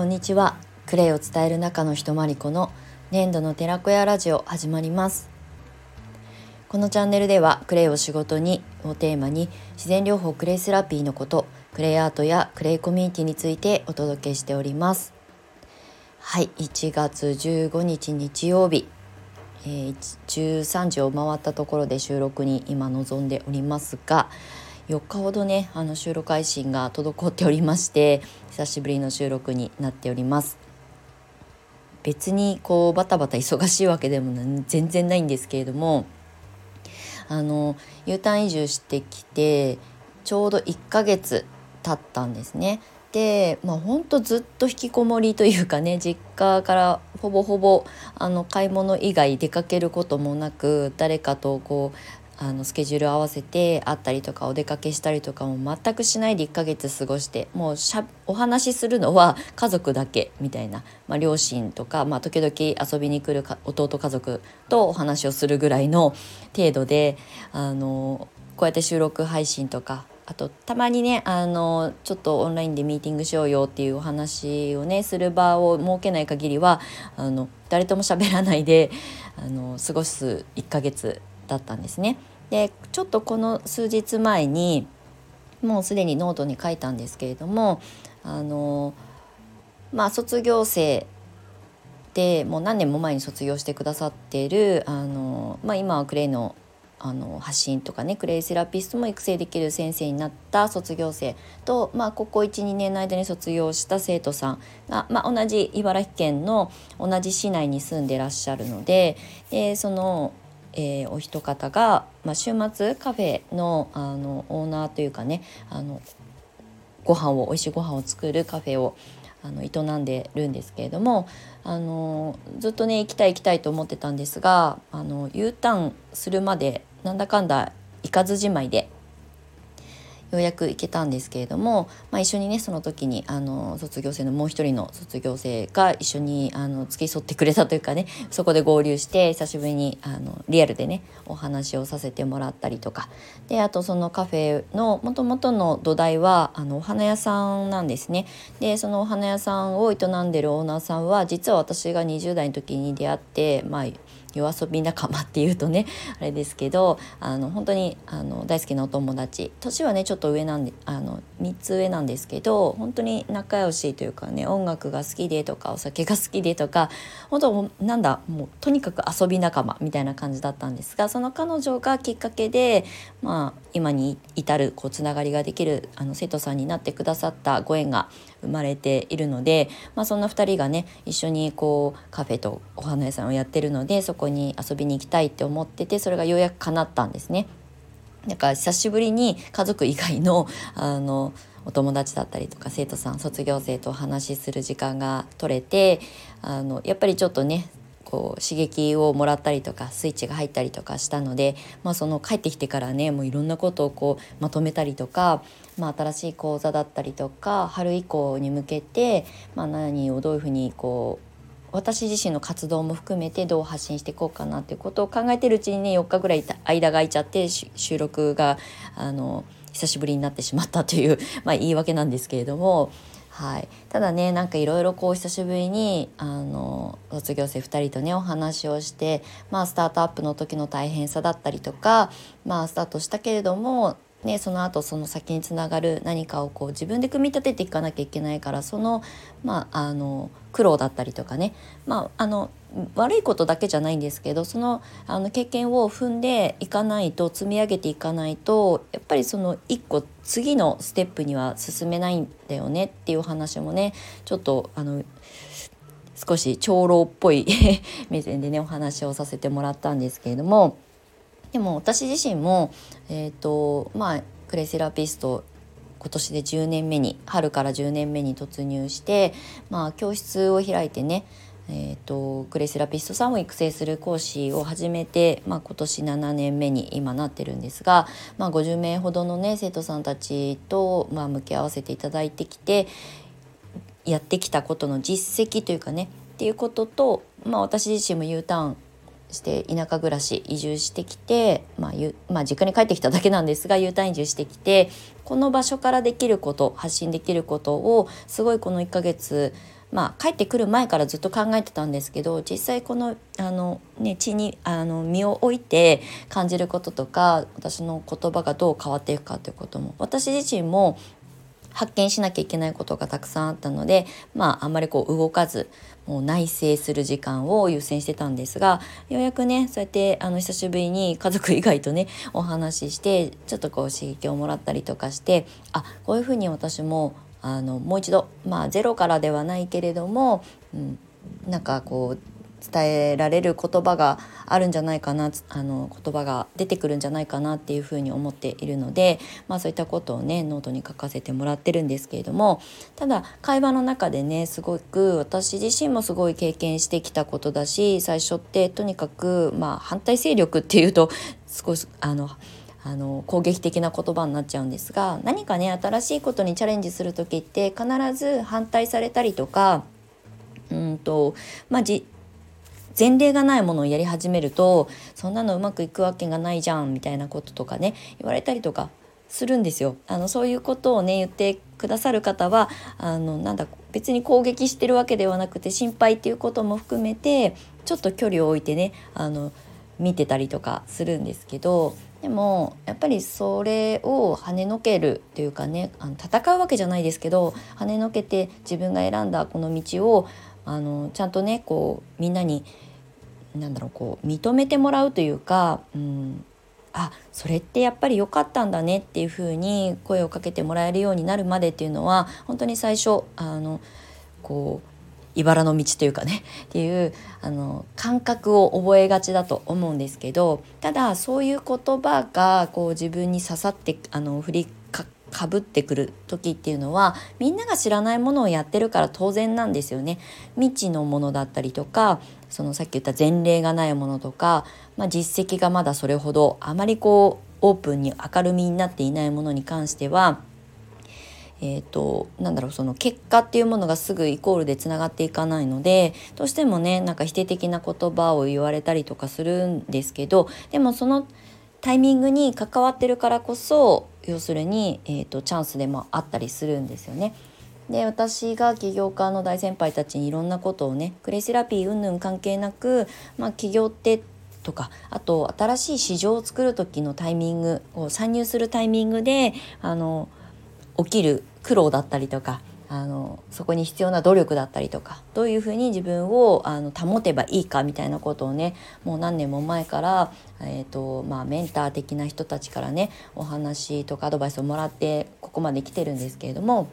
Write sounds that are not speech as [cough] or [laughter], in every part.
こんにちは。クレイを伝える中の人まりこの粘土の寺子屋ラジオ始まります。このチャンネルではクレイを仕事にをテーマに自然療法クレイセラピーのことクレイアートやクレイコミュニティについてお届けしております。はい1月15日日曜日、えー、13時を回ったところで収録に今臨んでおりますが4日ほどねあの収録配信が滞っておりまして久しぶりの収録になっております別にこうバタバタ忙しいわけでも全然ないんですけれどもあの U ターン移住してきてちょうど1ヶ月経ったんですね。でまあほんとずっと引きこもりというかね実家からほぼほぼあの買い物以外出かけることもなく誰かとこうあのスケジュール合わせて会ったりとかお出かけしたりとかも全くしないで1ヶ月過ごしてもうしゃお話しするのは家族だけみたいな、まあ、両親とか、まあ、時々遊びに来る弟家族とお話をするぐらいの程度であのこうやって収録配信とかあとたまにねあのちょっとオンラインでミーティングしようよっていうお話をねする場を設けない限りはあの誰とも喋らないであの過ごす1ヶ月だったんですね。でちょっとこの数日前にもうすでにノートに書いたんですけれどもあのまあ卒業生でもう何年も前に卒業してくださっているあの、まあ、今はクレイのあの発信とかねクレイセラピストも育成できる先生になった卒業生と、まあ、ここ12年の間に卒業した生徒さんが、まあ、同じ茨城県の同じ市内に住んでらっしゃるのででそのえー、お一方が、まあ、週末カフェのあのオーナーというかねあのご飯を美味しいご飯を作るカフェをあの営んでるんですけれどもあのずっとね行きたい行きたいと思ってたんですがあの U ターンするまでなんだかんだ行かずじまいでようやく行けたんですけれども、まあ、一緒にねその時にあの卒業生のもう一人の卒業生が一緒にあの付き添ってくれたというかねそこで合流して久しぶりにあのリアルでねお話をさせてもらったりとかであとそのカフェのもともとの土台はあのお花屋さんなんですね。でそのお花屋さんを営んでるオーナーさんは実は私が20代の時に出会ってまあ夜遊び仲間っていうとね [laughs] あれですけどあの本当にあの大好きなお友達。年はねちょっと上なんであの3つ上なんですけど本当に仲良しというかね音楽が好きでとかお酒が好きでとか本当なんだもうとにかく遊び仲間みたいな感じだったんですがその彼女がきっかけで、まあ、今に至るこうつながりができるあの生徒さんになってくださったご縁が生まれているので、まあ、そんな2人がね一緒にこうカフェとお花屋さんをやってるのでそこに遊びに行きたいって思っててそれがようやく叶ったんですね。だから久しぶりに家族以外のあのお友達だったりとか生徒さん卒業生とお話しする時間が取れてあのやっぱりちょっとねこう刺激をもらったりとかスイッチが入ったりとかしたので、まあ、その帰ってきてからねもういろんなことをこうまとめたりとか、まあ、新しい講座だったりとか春以降に向けて、まあ、何をどういうふうにこう私自身の活動も含めてどう発信していこうかなっていうことを考えてるうちにね4日ぐらい間が空いちゃって収録があの久しぶりになってしまったという、まあ、言い訳なんですけれども。はい、ただねなんかいろいろこう久しぶりにあの卒業生2人とねお話をして、まあ、スタートアップの時の大変さだったりとか、まあ、スタートしたけれどもね、その後その先につながる何かをこう自分で組み立てていかなきゃいけないからその,、まあ、あの苦労だったりとかね、まあ、あの悪いことだけじゃないんですけどそのあの経験を踏んでいかないと積み上げていかないとやっぱりその一個次のステップには進めないんだよねっていう話もねちょっとあの少し長老っぽい [laughs] 目線でねお話をさせてもらったんですけれども。でも私自身も、えーとまあ、クレイセラピスト今年で10年目に春から10年目に突入して、まあ、教室を開いてねえーと、クレイセラピストさんを育成する講師を始めて、まあ、今年7年目に今なってるんですが、まあ、50名ほどのね生徒さんたちと、まあ、向き合わせていただいてきてやってきたことの実績というかねっていうことと、まあ、私自身も U ターンして田舎暮らし移住してきて、まあまあ、実家に帰ってきただけなんですが U ターン移住してきてこの場所からできること発信できることをすごいこの1ヶ月まあ帰ってくる前からずっと考えてたんですけど実際このあの、ね、地にあの身を置いて感じることとか私の言葉がどう変わっていくかということも私自身も発見しなきゃいけないことがたくさんあったのでまああんまりこう動かずもう内省する時間を優先してたんですがようやくねそうやってあの久しぶりに家族以外とねお話ししてちょっとこう刺激をもらったりとかしてあこういうふうに私もあのもう一度まあゼロからではないけれども、うん、なんかこう伝えられる言葉があるんじゃないかなあの言葉が出てくるんじゃないかなっていうふうに思っているので、まあ、そういったことをねノートに書かせてもらってるんですけれどもただ会話の中でねすごく私自身もすごい経験してきたことだし最初ってとにかく、まあ、反対勢力っていうと少しあのあの攻撃的な言葉になっちゃうんですが何かね新しいことにチャレンジする時って必ず反対されたりとかうんとまあじ前例がないものをやり始めるとそんなのうまくいくわけがないじゃんみたいなこととかね言われたりとかするんですよ。あのそういうことをね言ってくださる方はあのなんだ別に攻撃してるわけではなくて心配っていうことも含めてちょっと距離を置いてねあの見てたりとかするんですけどでもやっぱりそれを跳ねのけるっていうかねあの戦うわけじゃないですけど跳ねのけて自分が選んだこの道をあのちゃんとねこうみんなになんだろうこう認めてもらうというか、うん、あそれってやっぱり良かったんだねっていうふうに声をかけてもらえるようになるまでっていうのは本当に最初あのこう茨の道というかねっていうあの感覚を覚えがちだと思うんですけどただそういう言葉がこう自分に刺さってあの振りかかぶってくる時っていうのはみんなが知らないものをやってるから当然なんですよね。未知のものだったりとかそのさっき言った前例がないものとか、まあ、実績がまだそれほどあまりこうオープンに明るみになっていないものに関してはえーと、なんだろうその結果っていうものがすぐイコールでつながっていかないのでどうしてもねなんか否定的な言葉を言われたりとかするんですけどでもそのタイミングに関わってるからこそ要するに、えーと、チャンスでもあったりするんですよね。で私が起業家の大先輩たちにいろんなことをねクレイセラピー云々関係なく、まあ、起業ってとかあと新しい市場を作る時のタイミングを参入するタイミングであの起きる苦労だったりとかあのそこに必要な努力だったりとかどういうふうに自分をあの保てばいいかみたいなことをねもう何年も前から、えーとまあ、メンター的な人たちからねお話とかアドバイスをもらってここまで来てるんですけれども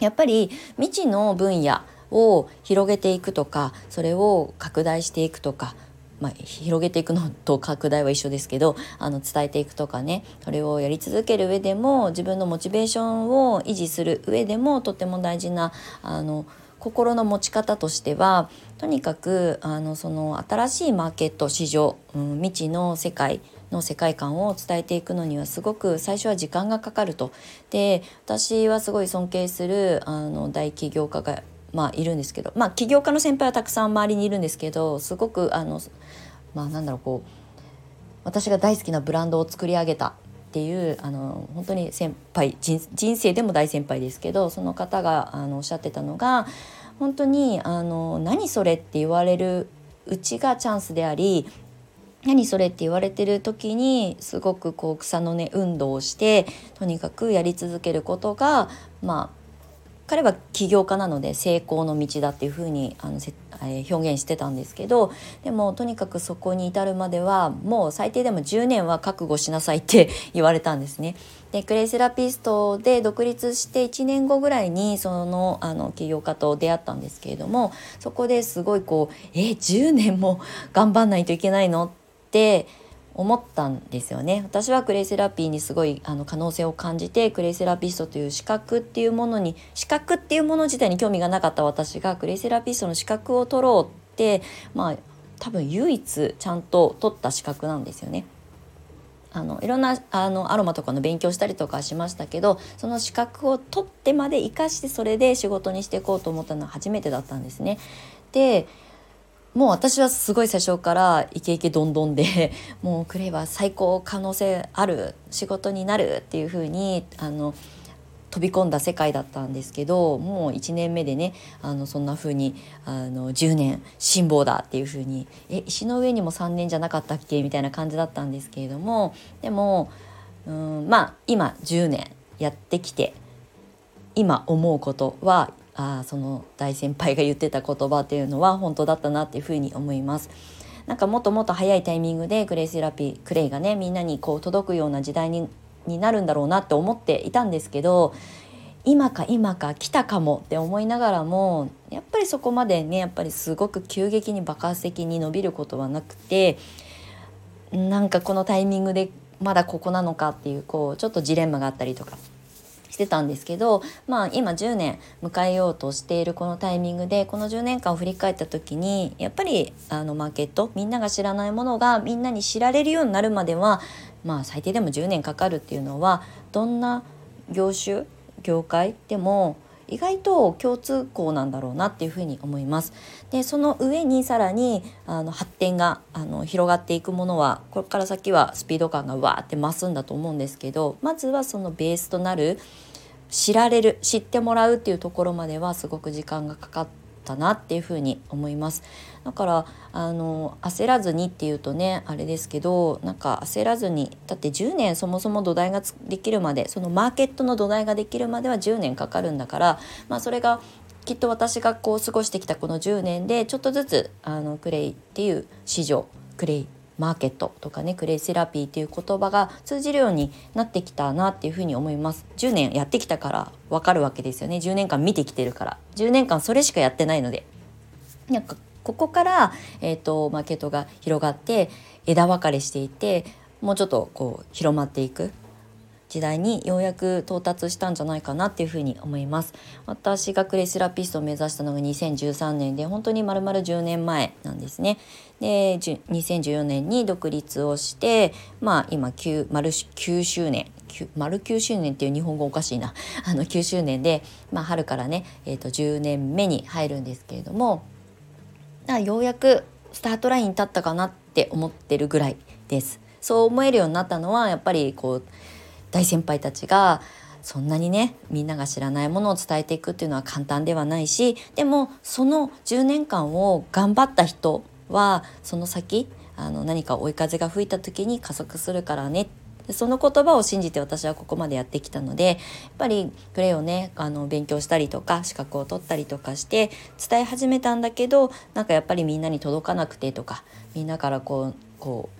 やっぱり未知の分野を広げていくとかそれを拡大していくとかまあ、広げていくのと拡大は一緒ですけどあの伝えていくとかねそれをやり続ける上でも自分のモチベーションを維持する上でもとても大事なあの心の持ち方としてはとにかくあのその新しいマーケット市場、うん、未知の世界の世界観を伝えていくのにはすごく最初は時間がかかると。で私はすごい尊敬するあの大企業家がまあいるんですけどまあ起業家の先輩はたくさん周りにいるんですけどすごくあのまあなんだろうこう私が大好きなブランドを作り上げたっていうあの本当に先輩人生でも大先輩ですけどその方があのおっしゃってたのが本当にあの何それって言われるうちがチャンスであり何それって言われてる時にすごくこう草の根運動をしてとにかくやり続けることがまあ彼は起業家なので成功の道だっていうふうにあの、えー、表現してたんですけどでもとにかくそこに至るまではもう最低でも10年は覚悟しなさいって言われたんですね。でクレイセラピストで独立して1年後ぐらいにそのあの起業家と出会ったんですけれどもそこですごいこう「え10年も頑張んないといけないの?」って思ったんですよね私はクレイセラピーにすごいあの可能性を感じてクレイセラピストという資格っていうものに資格っていうもの自体に興味がなかった私がクレイセラピストの資格を取ろうってまあ多分唯一ちゃんと取った資格なんですよね。あのいろんなあのアロマとかの勉強したりとかしましたけどその資格を取ってまで生かしてそれで仕事にしていこうと思ったのは初めてだったんですね。でもう私はすごい最初からイケイケどんどんで [laughs] もうクレイは最高可能性ある仕事になるっていうふうにあの飛び込んだ世界だったんですけどもう1年目でねあのそんな風にあの10年辛抱だっていう風にえ石の上にも3年じゃなかったっけ？みたいな感じだったんですけれどもでもうんまあ今10年やってきて今思うことはあその大先輩が言ってた言葉っていうのは本当だったなっていうふうに思います。なんかもっともっと早いタイミングでクレイセラピークレイがねみんなにこう届くような時代にになるんだろうなって思っていたんですけど今か今か来たかもって思いながらもやっぱりそこまでねやっぱりすごく急激に爆発的に伸びることはなくてなんかこのタイミングでまだここなのかっていうこうちょっとジレンマがあったりとかしてたんですけどまあ今10年迎えようとしているこのタイミングでこの10年間を振り返った時にやっぱりあのマーケットみんなが知らないものがみんなに知られるようになるまではまあ最低でも10年かかるっていうのはどんな業種業界でも意外と共通項なんだろうなっていうふうに思います。でその上にさらにあの発展があの広がっていくものはこれから先はスピード感がわーって増すんだと思うんですけどまずはそのベースとなる知られる知ってもらうっていうところまではすごく時間がかかったなっていうふうに思います。だからあの焦らずにっていうとねあれですけどなんか焦らずにだって10年そもそも土台ができるまでそのマーケットの土台ができるまでは10年かかるんだから、まあ、それがきっと私がこう過ごしてきたこの10年でちょっとずつあのクレイっていう市場クレイマーケットとかねクレイセラピーっていう言葉が通じるようになってきたなっていうふうに思います。10年やってきたからわかるわけですよね。10年間見てきてるから。10年間それしかやってないので。なんかここから、えーと、マーケットが広がって枝分かれしていてもうちょっとこう広まっていく。時代にようやく到達したんじゃないかなっていうふうに思います。私がクレイセラピストを目指したのが2013年で本当に丸々10年前なんですね。で2014年に独立をしてまあ今9丸9周年。丸9周年っていう日本語おかしいな。[laughs] あの9周年で、まあ、春からね、えー、と10年目に入るんですけれどもようやくスタートラインに立ったかなって思ってるぐらいです。そう思えるようになったのはやっぱりこう大先輩たちがそんなにねみんなが知らないものを伝えていくっていうのは簡単ではないしでもその10年間を頑張った人はその先あの何か追い風が吹いた時に加速するからね。その言葉を信じて私はここまでやってきたのでやっぱりクレイをねあの勉強したりとか資格を取ったりとかして伝え始めたんだけどなんかやっぱりみんなに届かなくてとかみんなからこうこう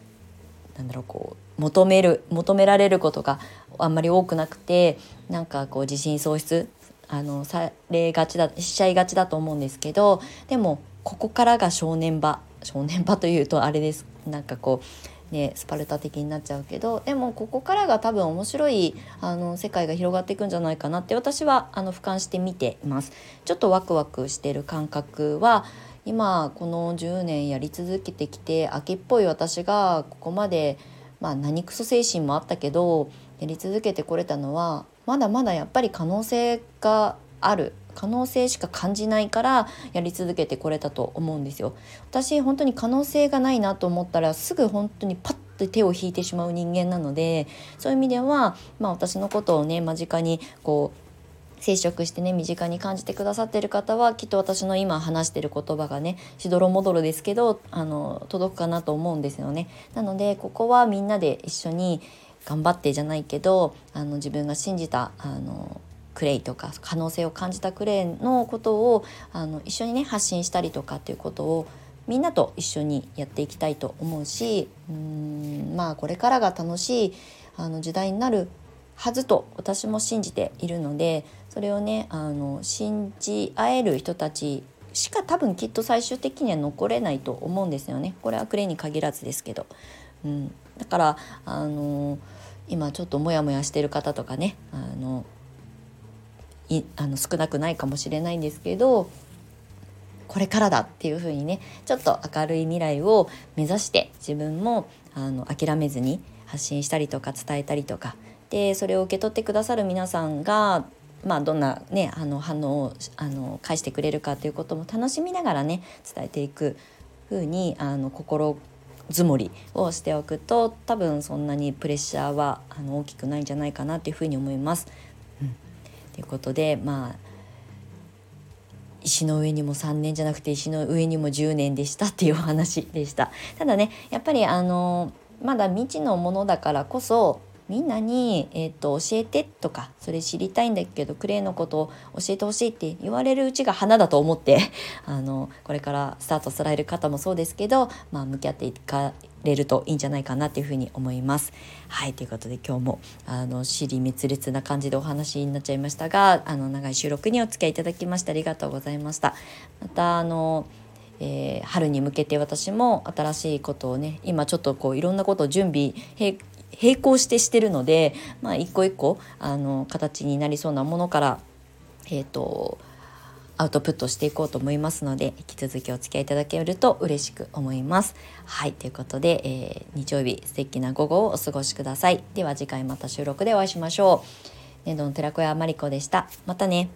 なんだろうこう求める求められることがあんまり多くなくてなんかこう自信喪失あのされがちだしちゃいがちだと思うんですけどでもここからが正念場正念場というとあれです。なんかこうねスパルタ的になっちゃうけどでもここからが多分面白いあの世界が広がっていくんじゃないかなって私はあの俯瞰して見ています。ちょっとワクワクしてる感覚は今この10年やり続けてきて秋っぽい私がここまでまあ何クソ精神もあったけどやり続けてこれたのはまだまだやっぱり可能性がある可能性しか感じないからやり続けてこれたと思うんですよ。私本当に可能性がないなと思ったらすぐ本当にパッと手を引いてしまう人間なのでそういう意味では、まあ、私のことをね間近にこう接触してね身近に感じてくださってる方はきっと私の今話してる言葉がねしどろもどろですけどあの届くかなと思うんですよね。なのでここはみんなで一緒に頑張ってじゃないけどあの自分が信じたあのクレイとか可能性を感じたクレイのことをあの一緒にね発信したりとかっていうことをみんなと一緒にやっていきたいと思うしうーんまあこれからが楽しいあの時代になるはずと私も信じているのでそれをねあの信じ合える人たちしか多分きっと最終的には残れないと思うんですよねこれはクレに限らずですけど。うん、だからあの今ちょっとモヤモヤしてる方とかねあのいあの少なくないかもしれないんですけどこれからだっていう風にねちょっと明るい未来を目指して自分もあの諦めずに発信したりとか伝えたりとかでそれを受け取ってくださる皆さんがまあ、どんな、ね、あの反応をあの返してくれるかということも楽しみながらね伝えていく風にあに心積もりをしておくと多分そんなにプレッシャーはあの大きくないんじゃないかなというふうに思います。うん、ということでまあ石の上にも3年じゃなくて石の上にも10年でしたっていうお話でしたただねやっぱりあのまだ未知のものだからこそみんなに、えーと、教えてとかそれ知りたいんだけどクレイのことを教えてほしいって言われるうちが花だと思って [laughs] あのこれからスタートされる方もそうですけど、まあ、向き合っていかれるといいんじゃないかなというふうに思います。はいということで今日もあの尻滅裂な感じでお話になっちゃいましたがあの長い収録にお付き合いいただきましてありがとうございました。またあのえー、春に向けて私も新しいことをね今ちょっとこういろんなことを準備並並行してしてるので、まあ、一個一個あの形になりそうなものから、えーと、アウトプットしていこうと思いますので引き続きお付き合いいただけると嬉しく思います。はいということで、えー、日曜日素敵な午後をお過ごしください。では次回また収録でお会いしましょう。年度の寺子屋まりこでした。またね。